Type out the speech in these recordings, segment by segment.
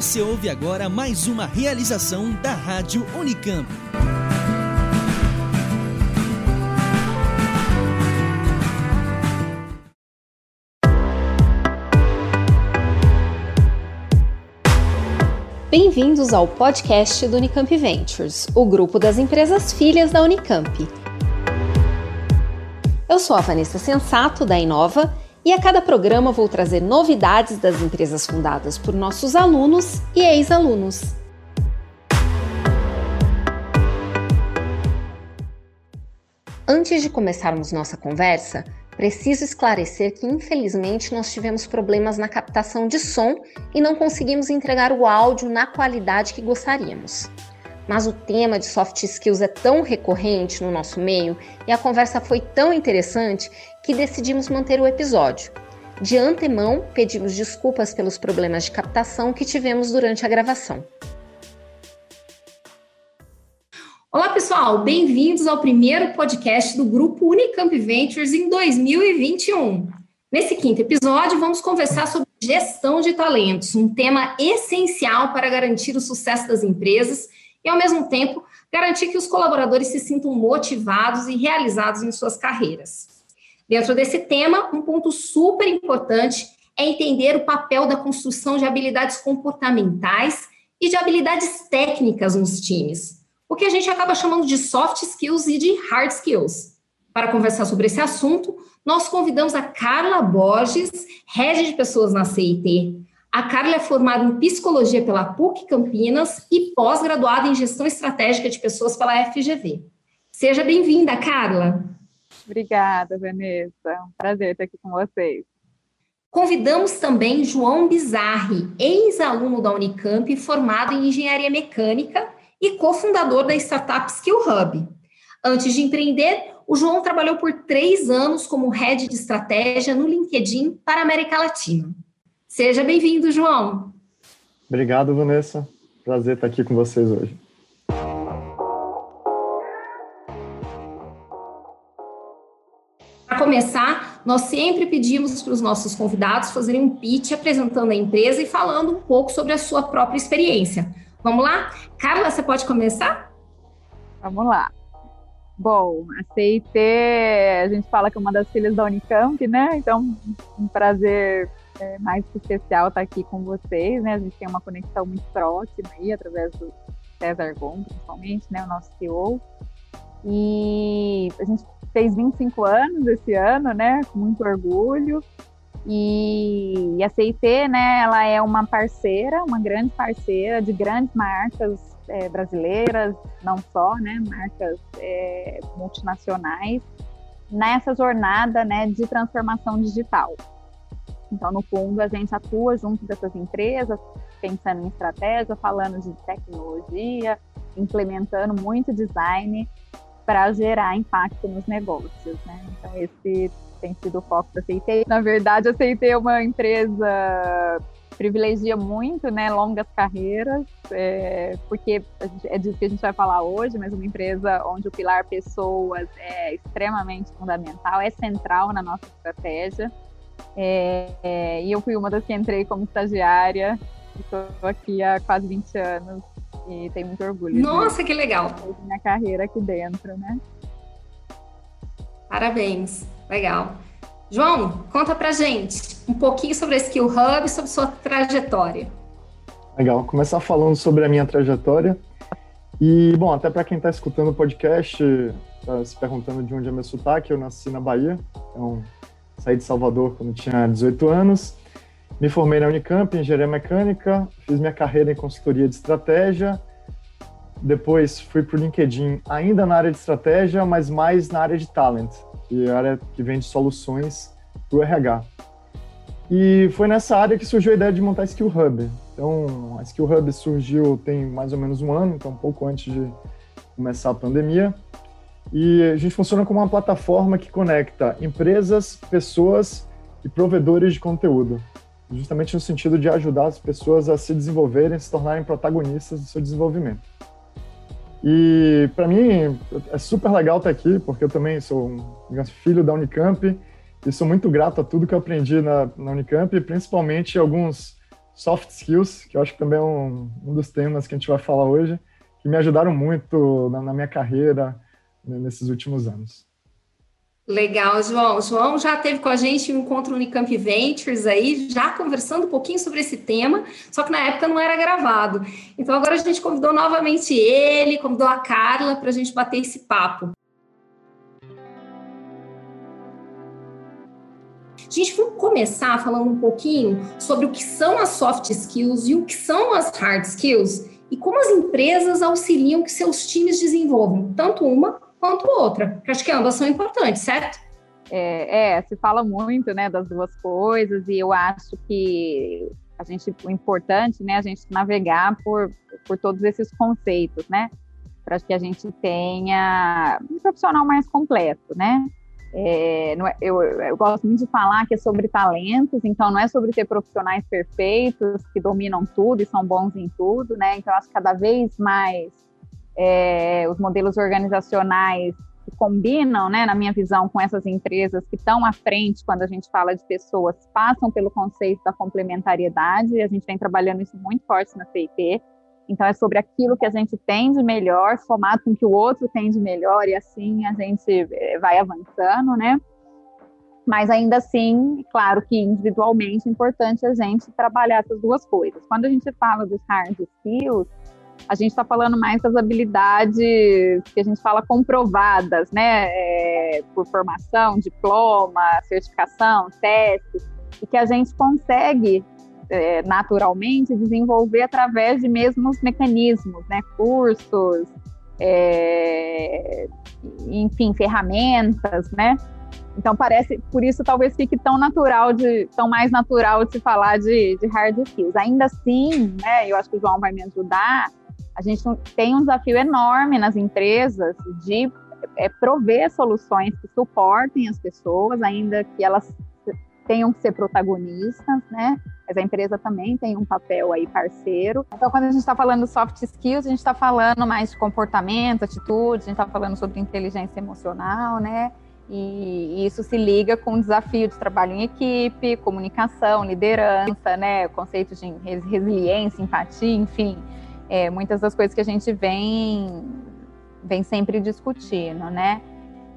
Você ouve agora mais uma realização da Rádio Unicamp. Bem-vindos ao podcast do Unicamp Ventures, o grupo das empresas filhas da Unicamp. Eu sou a Vanessa Sensato, da Inova, e a cada programa vou trazer novidades das empresas fundadas por nossos alunos e ex-alunos. Antes de começarmos nossa conversa, preciso esclarecer que infelizmente nós tivemos problemas na captação de som e não conseguimos entregar o áudio na qualidade que gostaríamos. Mas o tema de soft skills é tão recorrente no nosso meio e a conversa foi tão interessante que decidimos manter o episódio. De antemão, pedimos desculpas pelos problemas de captação que tivemos durante a gravação. Olá, pessoal, bem-vindos ao primeiro podcast do grupo Unicamp Ventures em 2021. Nesse quinto episódio, vamos conversar sobre gestão de talentos, um tema essencial para garantir o sucesso das empresas e, ao mesmo tempo, garantir que os colaboradores se sintam motivados e realizados em suas carreiras. Dentro desse tema, um ponto super importante é entender o papel da construção de habilidades comportamentais e de habilidades técnicas nos times, o que a gente acaba chamando de soft skills e de hard skills. Para conversar sobre esse assunto, nós convidamos a Carla Borges, head de pessoas na CIT, a Carla é formada em psicologia pela PUC Campinas e pós-graduada em gestão estratégica de pessoas pela FGV. Seja bem-vinda, Carla. Obrigada, Vanessa. É um prazer estar aqui com vocês. Convidamos também João Bizarri, ex-aluno da Unicamp, formado em engenharia mecânica e cofundador da startup Skill Hub. Antes de empreender, o João trabalhou por três anos como head de estratégia no LinkedIn para a América Latina. Seja bem-vindo, João. Obrigado, Vanessa. Prazer estar aqui com vocês hoje. Começar, nós sempre pedimos para os nossos convidados fazerem um pitch apresentando a empresa e falando um pouco sobre a sua própria experiência. Vamos lá? Carla, você pode começar? Vamos lá. Bom, a CIT, a gente fala que é uma das filhas da Unicamp, né? Então, um prazer é mais especial estar aqui com vocês, né? A gente tem uma conexão muito próxima aí, através do César Gon, principalmente, né? O nosso CEO. E a gente fez 25 anos esse ano, né? Com muito orgulho. E, a CIT, né? Ela é uma parceira, uma grande parceira de grandes marcas é, brasileiras, não só, né? Marcas é, multinacionais nessa jornada, né? De transformação digital. Então, no fundo, a gente atua junto dessas empresas, pensando em estratégia, falando de tecnologia, implementando muito design para gerar impacto nos negócios. Né? Então, esse tem sido o foco da CIT. Na verdade, a CIT é uma empresa privilegia muito, né, longas carreiras, é, porque é disso que a gente vai falar hoje, mas uma empresa onde o pilar pessoas é extremamente fundamental, é central na nossa estratégia. É, é, e eu fui uma das que entrei como estagiária. Estou aqui há quase 20 anos e tenho muito orgulho. Nossa, que legal! Minha carreira aqui dentro, né? Parabéns, legal. João, conta pra gente um pouquinho sobre a Skill Hub, sobre sua trajetória. Legal, começar falando sobre a minha trajetória. E, bom, até para quem está escutando o podcast, tá se perguntando de onde é meu sotaque, eu nasci na Bahia, então saí de Salvador quando tinha 18 anos, me formei na Unicamp em engenharia mecânica, fiz minha carreira em consultoria de estratégia, depois fui para o LinkedIn ainda na área de estratégia, mas mais na área de talent, que é a área que vende soluções para o RH. E foi nessa área que surgiu a ideia de montar a Skill Hub. Então, a Skill Hub surgiu tem mais ou menos um ano, então um pouco antes de começar a pandemia. E a gente funciona como uma plataforma que conecta empresas, pessoas e provedores de conteúdo, justamente no sentido de ajudar as pessoas a se desenvolverem, se tornarem protagonistas do seu desenvolvimento. E para mim é super legal estar aqui, porque eu também sou um filho da Unicamp e sou muito grato a tudo que eu aprendi na, na Unicamp, principalmente alguns soft skills, que eu acho que também é um, um dos temas que a gente vai falar hoje, que me ajudaram muito na, na minha carreira nesses últimos anos. Legal, João. João já teve com a gente um encontro Unicamp Ventures aí, já conversando um pouquinho sobre esse tema, só que na época não era gravado. Então agora a gente convidou novamente ele, convidou a Carla para a gente bater esse papo. A gente vai começar falando um pouquinho sobre o que são as soft skills e o que são as hard skills e como as empresas auxiliam que seus times desenvolvam tanto uma quanto outra. Acho que ambas são importantes, certo? É, é, se fala muito, né, das duas coisas e eu acho que a gente, o importante, né, a gente navegar por, por todos esses conceitos, né, para que a gente tenha um profissional mais completo, né. É, é, eu, eu, gosto muito de falar que é sobre talentos, então não é sobre ter profissionais perfeitos que dominam tudo e são bons em tudo, né? Então acho que cada vez mais é, os modelos organizacionais que combinam, né, na minha visão, com essas empresas que estão à frente quando a gente fala de pessoas, passam pelo conceito da complementariedade, e a gente vem trabalhando isso muito forte na CIP. Então, é sobre aquilo que a gente tem de melhor, somado com o que o outro tem de melhor, e assim a gente é, vai avançando, né? Mas ainda assim, claro que individualmente é importante a gente trabalhar essas duas coisas. Quando a gente fala dos hard skills, a gente está falando mais das habilidades que a gente fala comprovadas, né? É, por formação, diploma, certificação, testes, e que a gente consegue é, naturalmente desenvolver através de mesmos mecanismos, né? Cursos, é, enfim, ferramentas, né? Então parece, por isso talvez fique tão natural de, tão mais natural de se falar de, de hard skills. Ainda assim, né? Eu acho que o João vai me ajudar a gente tem um desafio enorme nas empresas de é, prover soluções que suportem as pessoas, ainda que elas tenham que ser protagonistas, né? Mas a empresa também tem um papel aí parceiro. Então, quando a gente está falando soft skills, a gente está falando mais de comportamento, atitude, a gente está falando sobre inteligência emocional, né? E isso se liga com o desafio de trabalho em equipe, comunicação, liderança, né? Conceitos de resiliência, empatia, enfim é, muitas das coisas que a gente vem, vem sempre discutindo, né?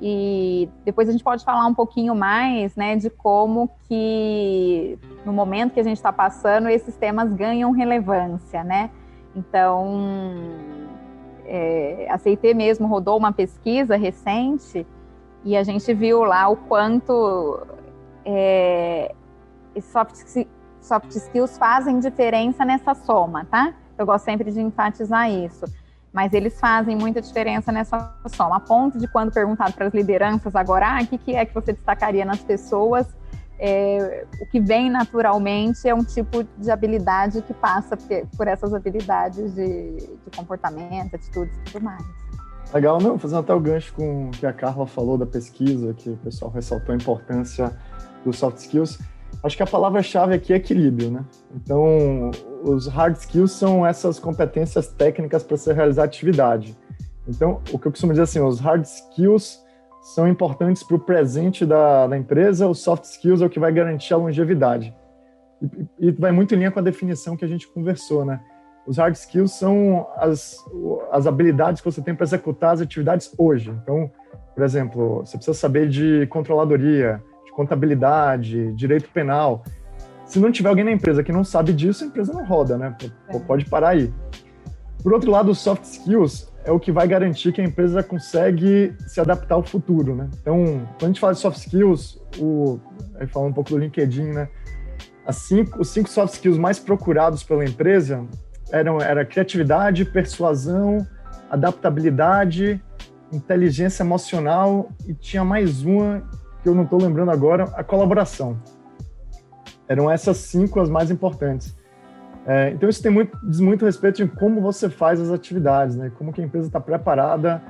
E depois a gente pode falar um pouquinho mais, né, de como que no momento que a gente está passando esses temas ganham relevância, né? Então, é, a CIT mesmo rodou uma pesquisa recente e a gente viu lá o quanto é, soft, soft skills fazem diferença nessa soma, tá? Eu gosto sempre de enfatizar isso. Mas eles fazem muita diferença nessa soma, a ponto de quando perguntado para as lideranças agora, ah, o que, é que você destacaria nas pessoas, é, o que vem naturalmente é um tipo de habilidade que passa por essas habilidades de, de comportamento, atitudes e tudo mais. Legal, não, fazendo até o gancho com o que a Carla falou da pesquisa, que o pessoal ressaltou a importância dos soft skills. Acho que a palavra-chave aqui é equilíbrio, né? Então, os hard skills são essas competências técnicas para se realizar atividade. Então, o que eu costumo dizer assim, os hard skills são importantes para o presente da, da, empresa, os soft skills é o que vai garantir a longevidade. E, e, vai muito em linha com a definição que a gente conversou, né? Os hard skills são as, as habilidades que você tem para executar as atividades hoje. Então, por exemplo, você precisa saber de controladoria, contabilidade, direito penal. Se não tiver alguém na empresa que não sabe disso, a empresa não roda, né? Pode parar aí. Por outro lado, os soft skills é o que vai garantir que a empresa consegue se adaptar ao futuro, né? Então, quando a gente fala de soft skills, o, aí falando um pouco do LinkedIn, né? Cinco, os cinco soft skills mais procurados pela empresa eram era criatividade, persuasão, adaptabilidade, inteligência emocional e tinha mais uma que eu não estou lembrando agora, a colaboração. Eram essas cinco as mais importantes. É, então isso tem muito, diz muito respeito de como você faz as atividades, né? Como que a empresa está preparada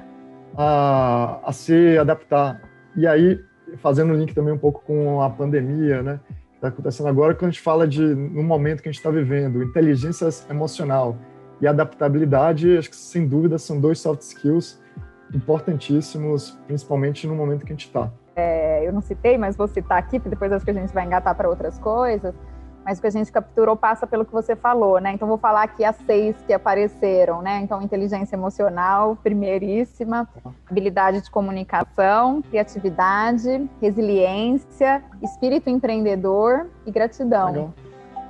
a, a se adaptar. E aí, fazendo link também um pouco com a pandemia, né? Que está acontecendo agora, quando a gente fala de, no momento que a gente está vivendo, inteligência emocional e adaptabilidade, acho que sem dúvida são dois soft skills importantíssimos, principalmente no momento que a gente está é, eu não citei, mas vou citar aqui, porque depois acho que a gente vai engatar para outras coisas, mas o que a gente capturou passa pelo que você falou, né? Então vou falar aqui as seis que apareceram, né? Então inteligência emocional, primeiríssima, habilidade de comunicação, criatividade, resiliência, espírito empreendedor e gratidão. Legal.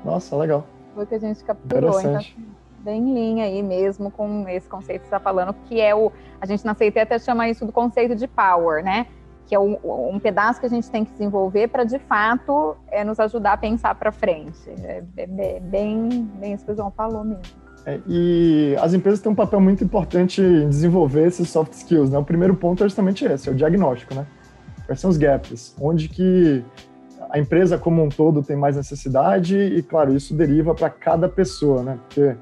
Nossa, legal. Foi o que a gente capturou. Então, bem em linha aí mesmo com esse conceito que você está falando, que é o. A gente na CIT até chama isso do conceito de power, né? Que é um, um, pedaço que a gente tem que desenvolver para, de fato, é, nos ajudar a pensar para frente. É, é, é, bem, bem isso que o João falou mesmo. É, e as empresas têm um papel muito importante em desenvolver esses soft skills. Né? O primeiro ponto é justamente esse, é o diagnóstico. Né? Quais são os gaps? Onde que a empresa como um todo tem mais necessidade e, claro, isso deriva para cada pessoa, né? porque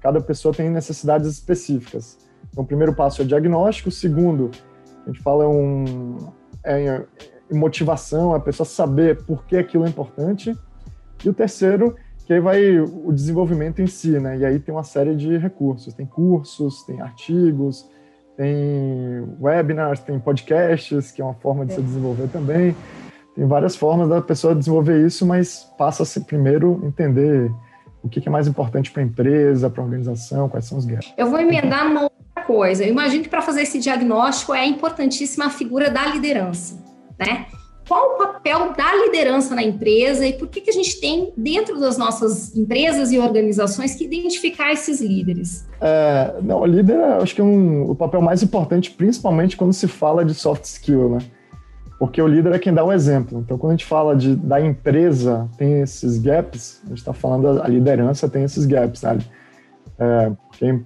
cada pessoa tem necessidades específicas. Então, o primeiro passo é o diagnóstico. O segundo, a gente fala um, é, motivação, a pessoa saber por que aquilo é importante. E o terceiro, que aí vai o desenvolvimento em si, né? E aí tem uma série de recursos, tem cursos, tem artigos, tem webinars, tem podcasts, que é uma forma de se desenvolver também. Tem várias formas da pessoa desenvolver isso, mas passa-se primeiro entender o que é mais importante para a empresa, para a organização, quais são os gaps. Eu vou emendar uma coisa. Imagino que para fazer esse diagnóstico é importantíssima a figura da liderança, né? Qual o papel da liderança na empresa e por que, que a gente tem dentro das nossas empresas e organizações que identificar esses líderes? É, não, líder acho que é um, o papel mais importante, principalmente quando se fala de soft skill, né? Porque o líder é quem dá o exemplo. Então, quando a gente fala de, da empresa tem esses gaps, a gente está falando da liderança tem esses gaps, né? É, porque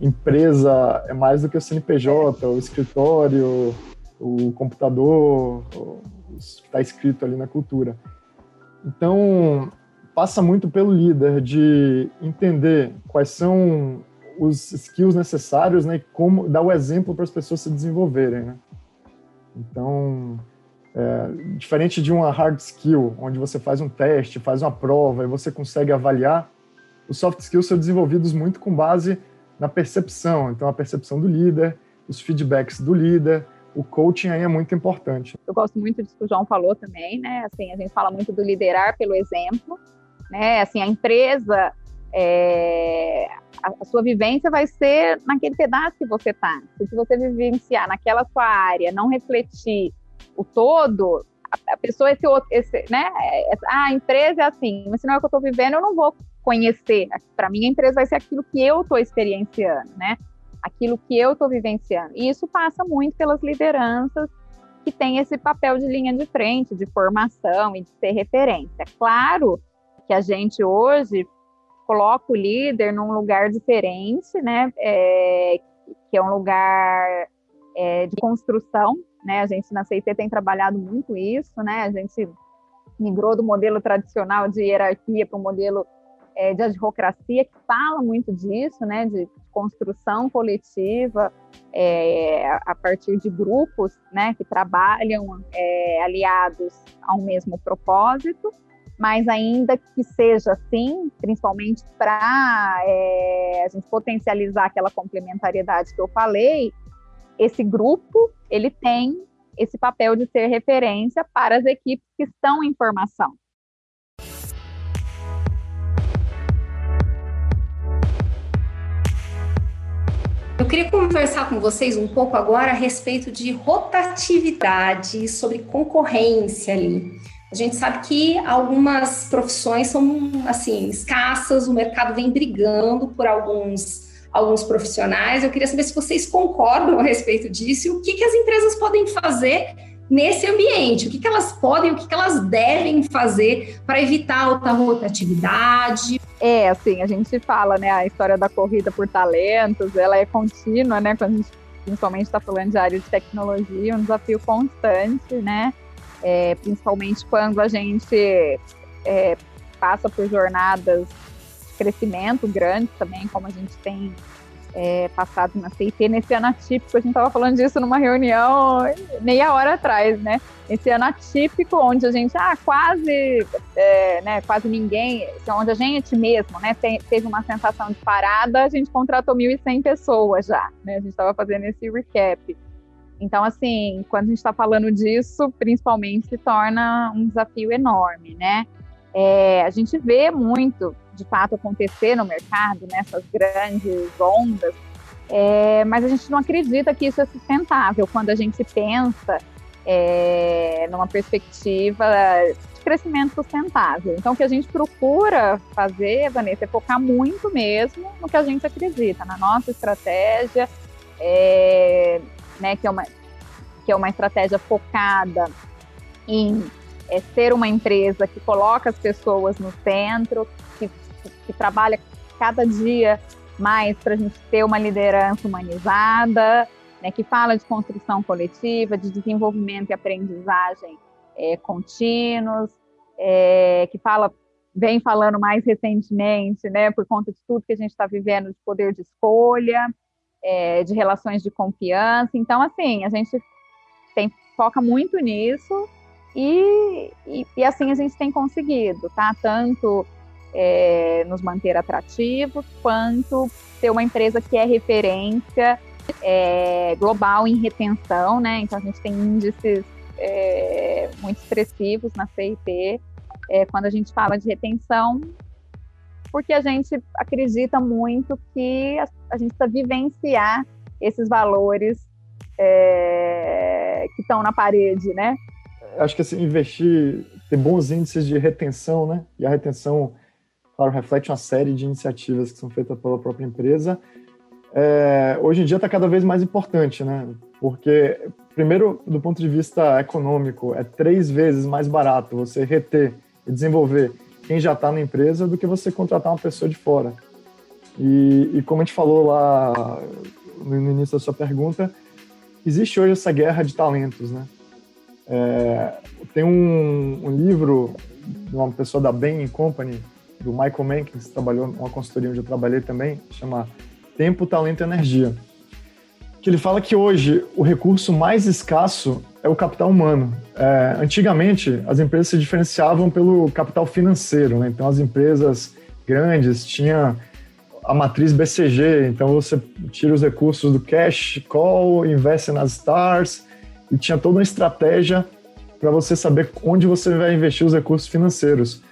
empresa é mais do que o CNPJ, o escritório, o computador, o que está escrito ali na cultura. Então, passa muito pelo líder de entender quais são os skills necessários né, e como dar o exemplo para as pessoas se desenvolverem. Né? Então, é, diferente de uma hard skill, onde você faz um teste, faz uma prova e você consegue avaliar, os soft skills são desenvolvidos muito com base na percepção. Então, a percepção do líder, os feedbacks do líder, o coaching aí é muito importante. Eu gosto muito disso que o João falou também, né? Assim, a gente fala muito do liderar pelo exemplo, né? Assim, a empresa, é... a, sua vivência vai ser naquele pedaço que você está. Se você vivenciar naquela sua área, não refletir o todo, a, pessoa esse outro, esse, né? É, ah, a empresa é assim, mas se não é o que eu estou vivendo, eu não vou conhecer. Para mim, a empresa vai ser aquilo que eu estou experienciando, né? Aquilo que eu estou vivenciando. E isso passa muito pelas lideranças que têm esse papel de linha de frente, de formação e de ser referência. Claro que a gente hoje coloca o líder num lugar diferente, né? É, que é um lugar é, de construção, né? A gente na CIT tem trabalhado muito isso, né? A gente migrou do modelo tradicional de hierarquia para o modelo é, de advocracia que fala muito disso, né, de construção coletiva é, a partir de grupos, né, que trabalham é, aliados a um mesmo propósito, mas ainda que seja assim, principalmente para é, a gente potencializar aquela complementariedade que eu falei, esse grupo ele tem esse papel de ser referência para as equipes que estão em formação. Eu queria conversar com vocês um pouco agora a respeito de rotatividade, sobre concorrência ali. A gente sabe que algumas profissões são assim escassas, o mercado vem brigando por alguns alguns profissionais. Eu queria saber se vocês concordam a respeito disso e o que, que as empresas podem fazer nesse ambiente, o que, que elas podem, o que, que elas devem fazer para evitar alta rotatividade, é, assim, a gente fala, né, a história da corrida por talentos, ela é contínua, né, quando a gente principalmente está falando de área de tecnologia, um desafio constante, né, é, principalmente quando a gente é, passa por jornadas de crescimento grandes também, como a gente tem é, passado na CIT, nesse ano atípico, a gente estava falando disso numa reunião meia hora atrás, né? Esse ano atípico, onde a gente, ah, quase, é, né, quase ninguém, onde a gente mesmo, né, teve uma sensação de parada, a gente contratou 1.100 pessoas já, né? A gente estava fazendo esse recap. Então, assim, quando a gente está falando disso, principalmente se torna um desafio enorme, né? É, a gente vê muito, de fato, acontecer no mercado, nessas né, grandes ondas, é, mas a gente não acredita que isso é sustentável quando a gente pensa é, numa perspectiva de crescimento sustentável. Então, o que a gente procura fazer, Vanessa, é focar muito mesmo no que a gente acredita, na nossa estratégia, é, né, que, é uma, que é uma estratégia focada em é, ser uma empresa que coloca as pessoas no centro, que, que trabalha cada dia mais para a gente ter uma liderança humanizada, né, que fala de construção coletiva, de desenvolvimento e aprendizagem é, contínuos, é, que fala, vem falando mais recentemente, né, por conta de tudo que a gente está vivendo de poder de escolha, é, de relações de confiança. Então, assim, a gente tem, foca muito nisso e, e, e, assim a gente tem conseguido, tá? Tanto é, nos manter atrativos, quanto ter uma empresa que é referência é, global em retenção, né? Então a gente tem índices é, muito expressivos na CIT é, quando a gente fala de retenção, porque a gente acredita muito que a, a gente precisa vivenciar esses valores é, que estão na parede, né? Acho que assim, investir, ter bons índices de retenção, né? E a retenção, claro, reflete uma série de iniciativas que são feitas pela própria empresa. É, hoje em dia está cada vez mais importante, né? Porque, primeiro, do ponto de vista econômico, é três vezes mais barato você reter e desenvolver quem já está na empresa do que você contratar uma pessoa de fora. E, e como a gente falou lá no início da sua pergunta, existe hoje essa guerra de talentos, né? É, tem um, um, livro de uma pessoa da Bain Company, do Michael Menkins, que trabalhou numa consultoria onde eu trabalhei também, chama Tempo, Talento e Energia. Que ele fala que hoje o recurso mais escasso é o capital humano. É, antigamente, as empresas se diferenciavam pelo capital financeiro, né? Então, as empresas grandes tinham a matriz BCG, então você tira os recursos do cash call, investe nas stars, e tinha toda uma estratégia para você saber onde você vai investir os recursos financeiros.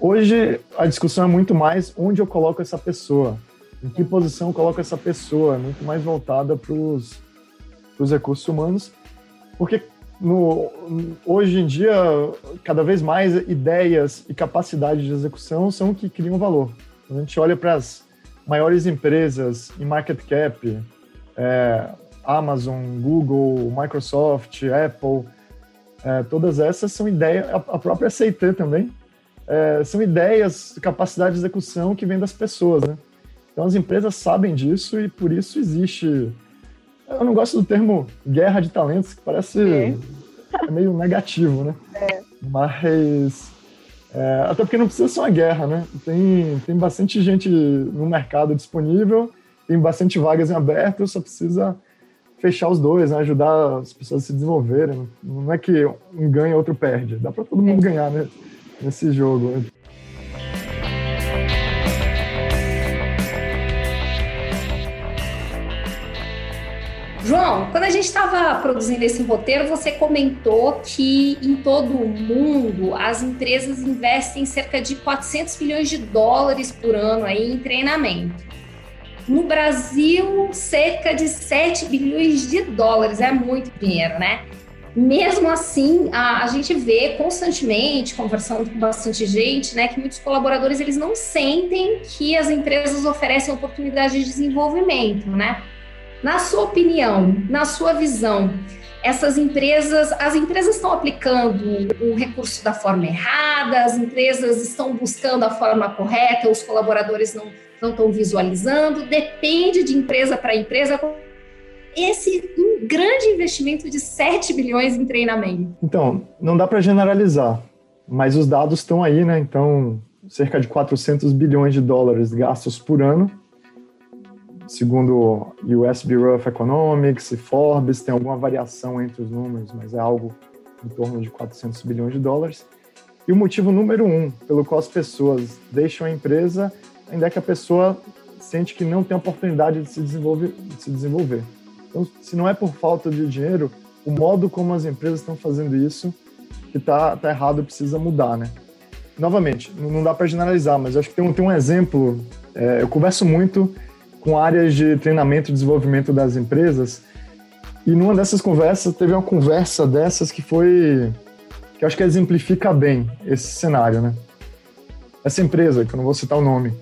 Hoje, a discussão é muito mais onde eu coloco essa pessoa, em que posição eu coloco essa pessoa, é muito mais voltada para os recursos humanos, porque no, hoje em dia, cada vez mais ideias e capacidade de execução são o que criam valor. a gente olha para as maiores empresas em market cap, é, Amazon, Google, Microsoft, Apple, é, todas essas são ideias, a própria CIT também, é, são ideias, capacidade de execução que vem das pessoas, né? Então as empresas sabem disso e por isso existe. Eu não gosto do termo guerra de talentos, que parece é. meio negativo, né? É. Mas é, até porque não precisa ser uma guerra, né? Tem, tem bastante gente no mercado disponível, tem bastante vagas em aberto, só precisa fechar os dois, né? ajudar as pessoas a se desenvolverem. Não é que um ganha outro perde, dá para todo mundo é. ganhar né? Nesse jogo. João, quando a gente estava produzindo esse roteiro, você comentou que em todo o mundo as empresas investem cerca de 400 bilhões de dólares por ano aí em treinamento. No Brasil, cerca de 7 bilhões de dólares, é muito dinheiro, né? Mesmo assim, a, a gente vê constantemente, conversando com bastante gente, né, que muitos colaboradores eles não sentem que as empresas oferecem oportunidade de desenvolvimento, né? Na sua opinião, na sua visão, essas empresas, as empresas estão aplicando o recurso da forma errada, as empresas estão buscando a forma correta, os colaboradores não, não estão visualizando, depende de empresa para empresa. Esse um grande investimento de 7 bilhões em treinamento. Então, não dá para generalizar, mas os dados estão aí, né? Então, cerca de 400 bilhões de dólares gastos por ano segundo o US Bureau of Economics e Forbes, tem alguma variação entre os números, mas é algo em torno de 400 bilhões de dólares. E o motivo número um pelo qual as pessoas deixam a empresa ainda é que a pessoa sente que não tem oportunidade de se desenvolver. De se desenvolver. Então, se não é por falta de dinheiro, o modo como as empresas estão fazendo isso que está tá errado precisa mudar, né? novamente, não dá para generalizar, mas acho que tem um, tem um exemplo. É, eu converso muito com áreas de treinamento e desenvolvimento das empresas, e numa dessas conversas, teve uma conversa dessas que foi. que acho que exemplifica bem esse cenário, né? Essa empresa, que eu não vou citar o nome,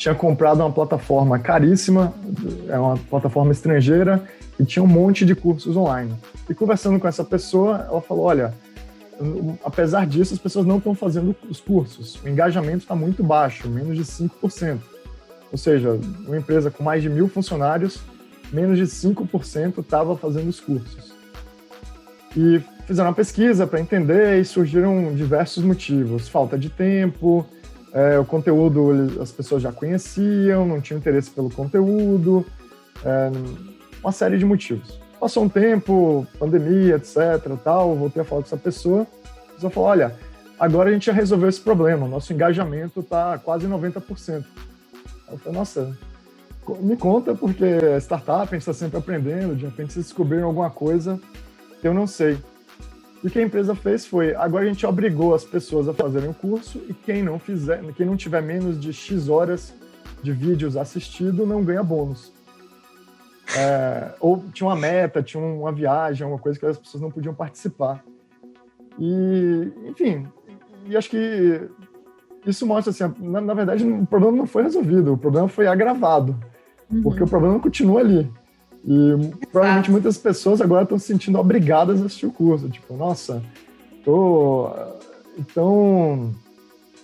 tinha comprado uma plataforma caríssima, é uma plataforma estrangeira, e tinha um monte de cursos online. E conversando com essa pessoa, ela falou: olha, apesar disso, as pessoas não estão fazendo os cursos. O engajamento está muito baixo, menos de 5%. Ou seja, uma empresa com mais de mil funcionários, menos de 5% estava fazendo os cursos. E fizeram uma pesquisa para entender e surgiram diversos motivos. Falta de tempo, é, o conteúdo as pessoas já conheciam, não tinham interesse pelo conteúdo, é, uma série de motivos. Passou um tempo, pandemia, etc, tal, voltei a falar com essa pessoa, a pessoa falou, olha, agora a gente já resolveu esse problema, nosso engajamento está quase 90%. Eu falei, nossa, me conta, porque startup, a gente está sempre aprendendo, de repente vocês descobriram alguma coisa que eu não sei. E o que a empresa fez foi, agora a gente obrigou as pessoas a fazerem o curso e quem não fizer, quem não tiver menos de X horas de vídeos assistido não ganha bônus. É, ou tinha uma meta, tinha uma viagem, uma coisa que as pessoas não podiam participar. E, enfim, e acho que isso mostra assim, na, na, verdade, o problema não foi resolvido, o problema foi agravado, uhum. porque o problema continua ali. E Exato. provavelmente muitas pessoas agora estão se sentindo obrigadas a assistir o curso, tipo, nossa, tô então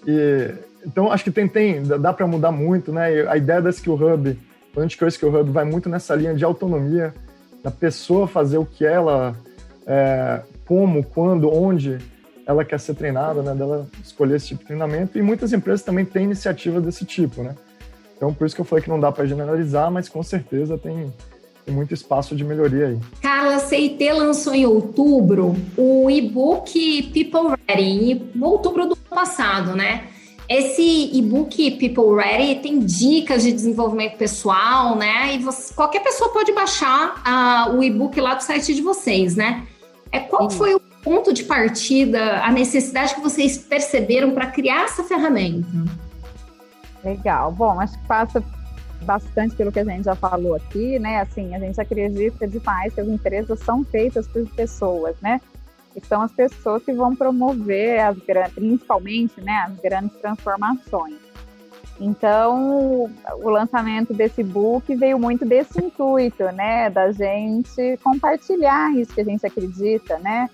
e, então acho que tem tem dá para mudar muito, né? A ideia da Skill Hub Antes que o Skill Hub vai muito nessa linha de autonomia, da pessoa fazer o que ela, é, como, quando, onde ela quer ser treinada, né? Dela escolher esse tipo de treinamento. E muitas empresas também têm iniciativa desse tipo, né? Então, por isso que eu falei que não dá para generalizar, mas com certeza tem, tem muito espaço de melhoria aí. Carla, a CIT lançou em outubro o e-book People Ready, em outubro do ano passado, né? Esse e-book People Ready tem dicas de desenvolvimento pessoal, né? E você, qualquer pessoa pode baixar uh, o e-book lá do site de vocês, né? É, qual Sim. foi o ponto de partida, a necessidade que vocês perceberam para criar essa ferramenta? Legal. Bom, acho que passa bastante pelo que a gente já falou aqui, né? Assim, a gente acredita demais que as empresas são feitas por pessoas, né? que são as pessoas que vão promover as principalmente, né, as grandes transformações. Então, o lançamento desse book veio muito desse intuito, né, da gente compartilhar isso que a gente acredita, né,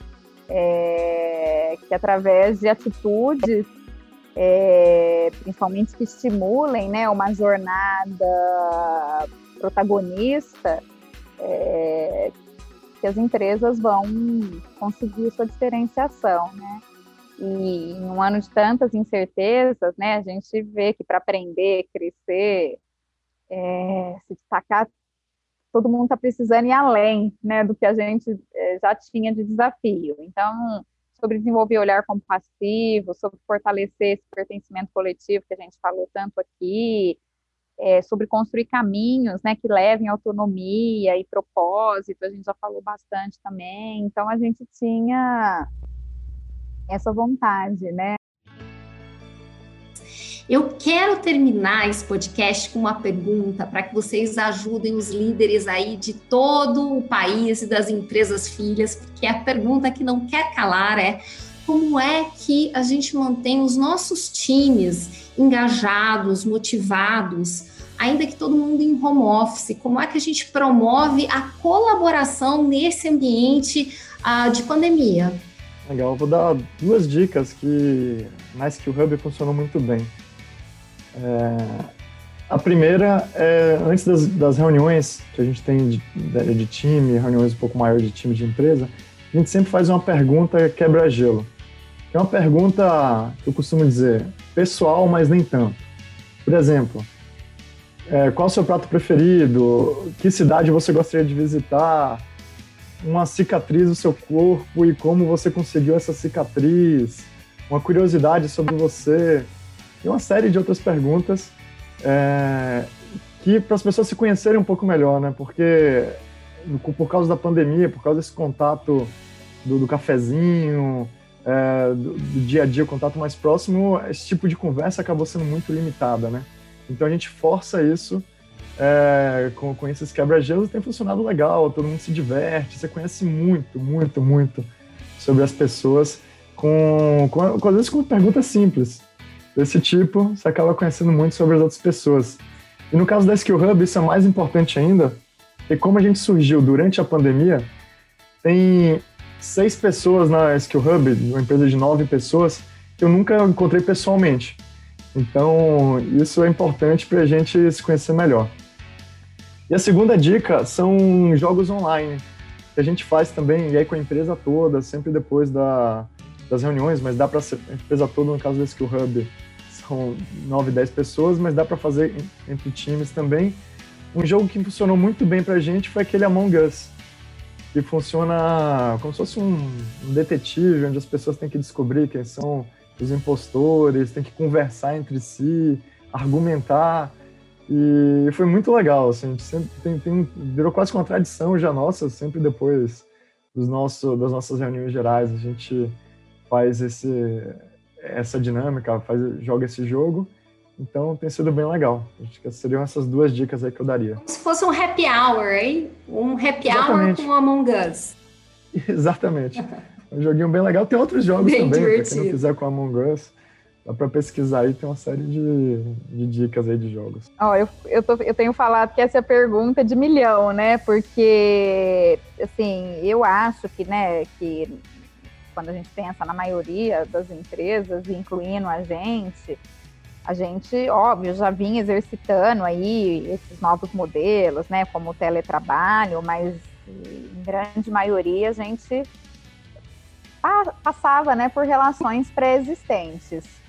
é, que através de atitudes, é, principalmente que estimulem, né, uma jornada protagonista, é, que as empresas vão conseguir sua diferenciação, né? E em um ano de tantas incertezas, né, a gente vê que para aprender, crescer, é, se destacar, todo mundo está precisando ir além, né, do que a gente é, já tinha de desafio. Então, sobre desenvolver olhar compassivo, sobre fortalecer esse pertencimento coletivo que a gente falou tanto aqui, é, sobre construir caminhos né, que levem autonomia e propósito, a gente já falou bastante também. Então, a gente tinha essa vontade, né? Eu quero terminar esse podcast com uma pergunta para que vocês ajudem os líderes aí de todo o país e das empresas filhas, porque a pergunta que não quer calar é como é que a gente mantém os nossos times engajados, motivados, ainda que todo mundo em home office? Como é que a gente promove a colaboração nesse ambiente uh, de pandemia? Legal, vou dar duas dicas que mais que o Hub funcionou muito bem. É, a primeira é antes das, das, reuniões que a gente tem de, de, time, reuniões um pouco maiores de time de empresa, a gente sempre faz uma pergunta quebra-gelo. É uma pergunta que eu costumo dizer pessoal, mas nem tanto. Por exemplo, é, qual o seu prato preferido? Que cidade você gostaria de visitar? Uma cicatriz no seu corpo e como você conseguiu essa cicatriz? Uma curiosidade sobre você? E uma série de outras perguntas é, que para as pessoas se conhecerem um pouco melhor, né? Porque por causa da pandemia, por causa desse contato do, do cafezinho, é, do, do, dia a dia, o contato mais próximo, esse tipo de conversa acabou sendo muito limitada, né? Então a gente força isso é, com, com esses quebra-gelos tem funcionado legal, todo mundo se diverte, você conhece muito, muito, muito sobre as pessoas com, com, com às vezes com perguntas simples desse tipo, você acaba conhecendo muito sobre as outras pessoas. E no caso da Skill Hub, isso é mais importante ainda, porque como a gente surgiu durante a pandemia, tem seis pessoas na Skill Hub, uma empresa de nove pessoas, que eu nunca encontrei pessoalmente. Então, isso é importante para a gente se conhecer melhor. E a segunda dica são jogos online, que a gente faz também, e aí com a empresa toda, sempre depois da, das reuniões, mas dá para a empresa toda, no caso do Skill Hub, são nove, dez pessoas, mas dá para fazer entre times também. Um jogo que funcionou muito bem para a gente foi aquele Among Us, que funciona como se fosse um, um detetive, onde as pessoas têm que descobrir quem são os impostores, têm que conversar entre si, argumentar. E foi muito legal, assim, a gente sempre tem, tem, virou quase uma tradição já nossa, sempre depois dos nosso, das nossas reuniões gerais, a gente faz esse, essa dinâmica, faz, joga esse jogo. Então tem sido bem legal. Acho que seriam essas duas dicas aí que eu daria. Como se fosse um happy hour, hein? Um happy Exatamente. hour com Among Us. Exatamente. um joguinho bem legal. Tem outros jogos bem também, para quem não quiser com Among Us. Dá para pesquisar aí, tem uma série de, de dicas aí de jogos. oh, eu, eu, eu tenho falado que essa é a pergunta de milhão, né? Porque, assim, eu acho que, né, que quando a gente pensa na maioria das empresas, incluindo a gente, a gente, óbvio, já vinha exercitando aí esses novos modelos, né, como o teletrabalho, mas em grande maioria a gente passava, né, por relações pré-existentes.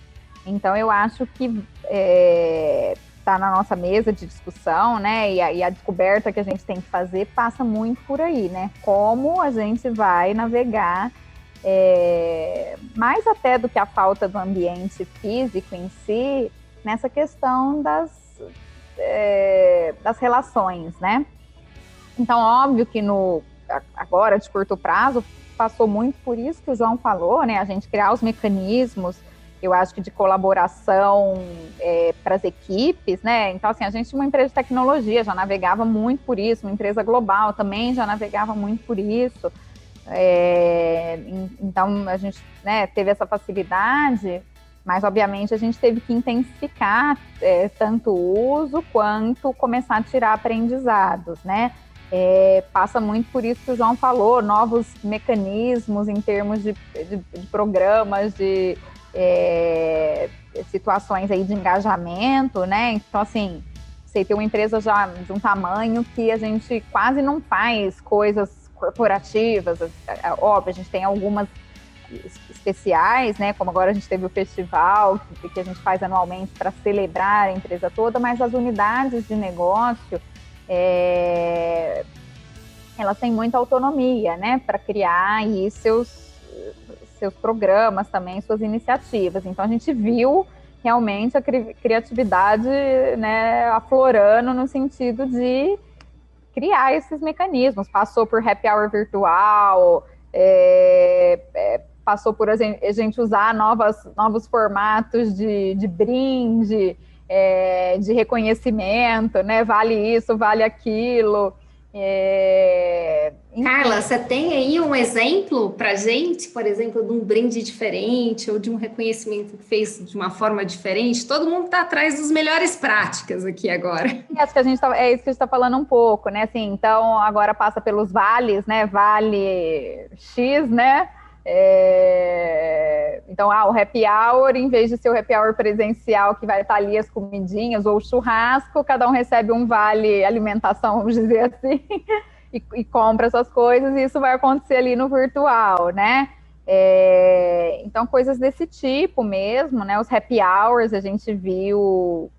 Então eu acho que está é, tá na nossa mesa de discussão, né, e a, e a descoberta que a gente tem que fazer passa muito por aí, né, como a gente vai navegar é, mais até do que a falta do ambiente físico em si, nessa questão das, é, das relações, né? Então, óbvio que no agora de curto prazo passou muito por isso que o João falou, né? A gente criar os mecanismos, eu acho que de colaboração é, para as equipes, né? Então, assim, a gente, uma empresa de tecnologia, já navegava muito por isso, uma empresa global também já navegava muito por isso. É, então a gente né, teve essa facilidade, mas obviamente a gente teve que intensificar é, tanto o uso quanto começar a tirar aprendizados, né? É, passa muito por isso que o João falou, novos mecanismos em termos de, de, de programas, de é, situações aí de engajamento, né? Então, assim, sei ter uma empresa já de um tamanho que a gente quase não faz coisas corporativas, é, é, óbvio, a gente tem algumas especiais, né? Como agora a gente teve o festival que, que a gente faz anualmente para celebrar a empresa toda, mas as unidades de negócio é, elas têm muita autonomia, né? Para criar aí seus seus programas também, suas iniciativas. Então a gente viu realmente a cri criatividade, né, aflorando no sentido de criar esses mecanismos. Passou por happy hour virtual, é, é, passou por a gente, a gente, usar novas, novos formatos de, de brinde, é, de reconhecimento, né? Vale isso, vale aquilo. É... Carla, você tem aí um exemplo para gente, por exemplo, de um brinde diferente ou de um reconhecimento que fez de uma forma diferente? Todo mundo está atrás das melhores práticas aqui agora. Acho que a gente tá, é isso que a gente está falando um pouco, né? Assim, então agora passa pelos vales, né? Vale X, né? É... Então, ah, o happy hour, em vez de ser o happy hour presencial, que vai estar ali as comidinhas, ou o churrasco, cada um recebe um vale alimentação, vamos dizer assim, e, e, compra essas coisas, e isso vai acontecer ali no virtual, né? É... Então, coisas desse tipo mesmo, né? Os happy hours a gente viu,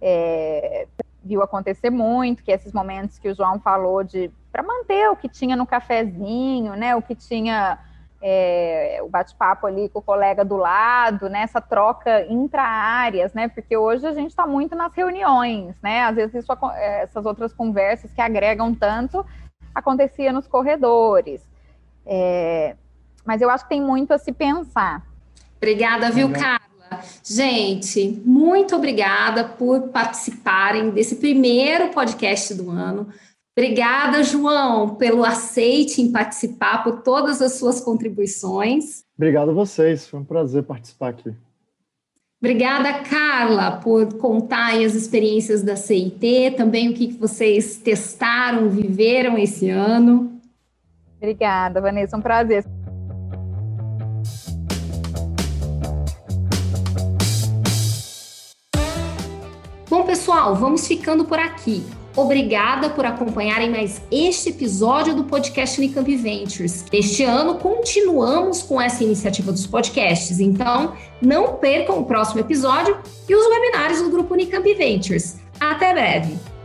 é... viu acontecer muito, que esses momentos que o João falou de para manter o que tinha no cafezinho, né? O que tinha é, o bate-papo ali com o colega do lado, né, essa troca intra-áreas, né, porque hoje a gente está muito nas reuniões, né, às vezes isso, é, essas outras conversas que agregam tanto acontecia nos corredores. É, mas eu acho que tem muito a se pensar. Obrigada, viu, Carla? Gente, muito obrigada por participarem desse primeiro podcast do ano. Obrigada, João, pelo aceite em participar, por todas as suas contribuições. Obrigado a vocês, foi um prazer participar aqui. Obrigada, Carla, por contar as experiências da CIT, também o que vocês testaram, viveram esse ano. Obrigada, Vanessa, um prazer. Bom, pessoal, vamos ficando por aqui. Obrigada por acompanharem mais este episódio do podcast Unicamp Ventures. Este ano continuamos com essa iniciativa dos podcasts, então não percam o próximo episódio e os webinários do grupo Unicamp Ventures. Até breve!